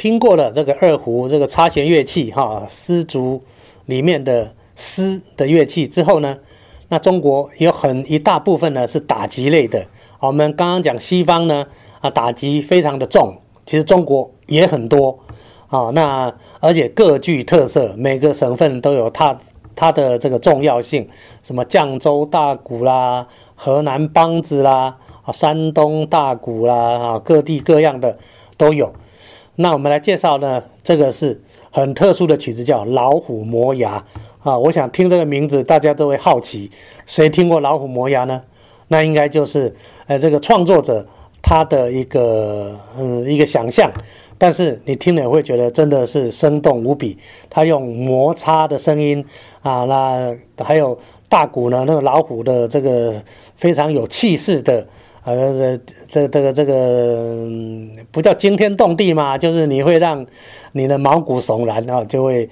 听过了这个二胡这个擦弦乐器哈，丝竹里面的丝的乐器之后呢，那中国有很一大部分呢是打击类的。我们刚刚讲西方呢啊打击非常的重，其实中国也很多啊。那而且各具特色，每个省份都有它它的这个重要性，什么绛州大鼓啦、河南梆子啦、啊山东大鼓啦啊，各地各样的都有。那我们来介绍呢，这个是很特殊的曲子，叫《老虎磨牙》啊。我想听这个名字，大家都会好奇，谁听过《老虎磨牙》呢？那应该就是呃这个创作者他的一个嗯一个想象，但是你听了会觉得真的是生动无比。他用摩擦的声音啊，那还有大鼓呢，那个老虎的这个非常有气势的。呃，这这个这个不叫惊天动地嘛，就是你会让你的毛骨悚然啊，就会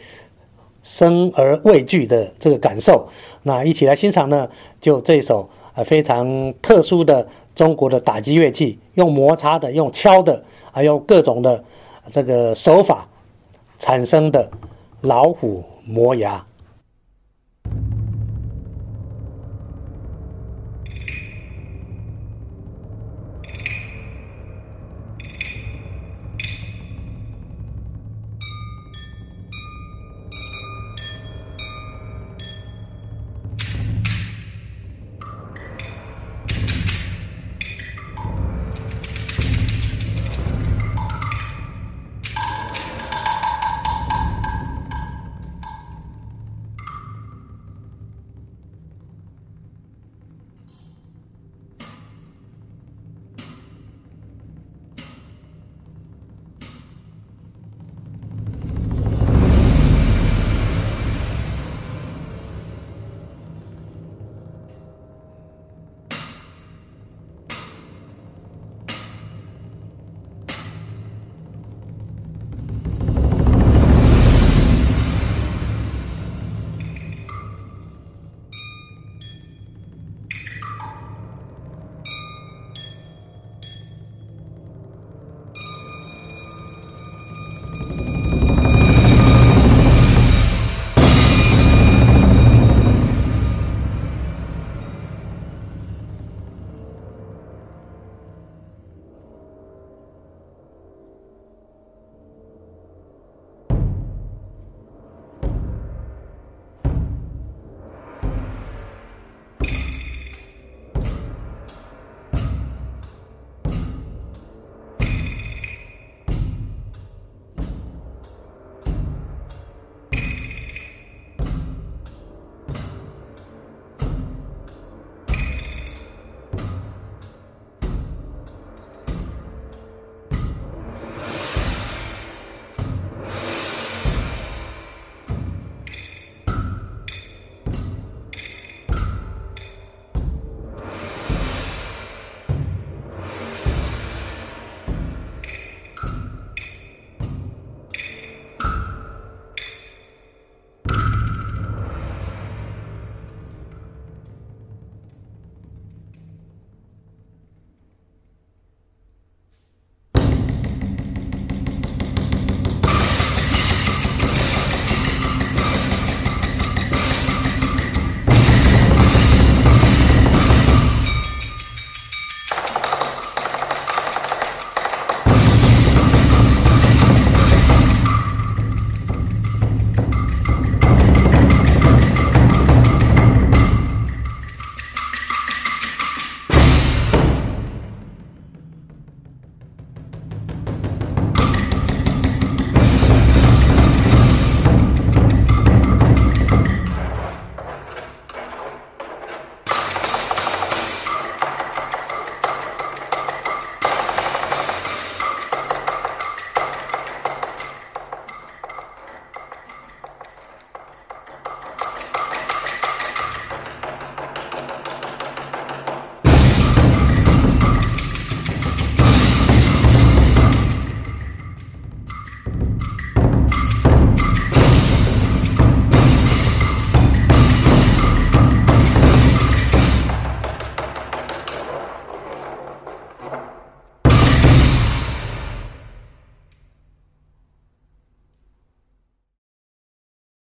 生而畏惧的这个感受。那一起来欣赏呢，就这首呃非常特殊的中国的打击乐器，用摩擦的，用敲的，还有各种的这个手法产生的老虎磨牙。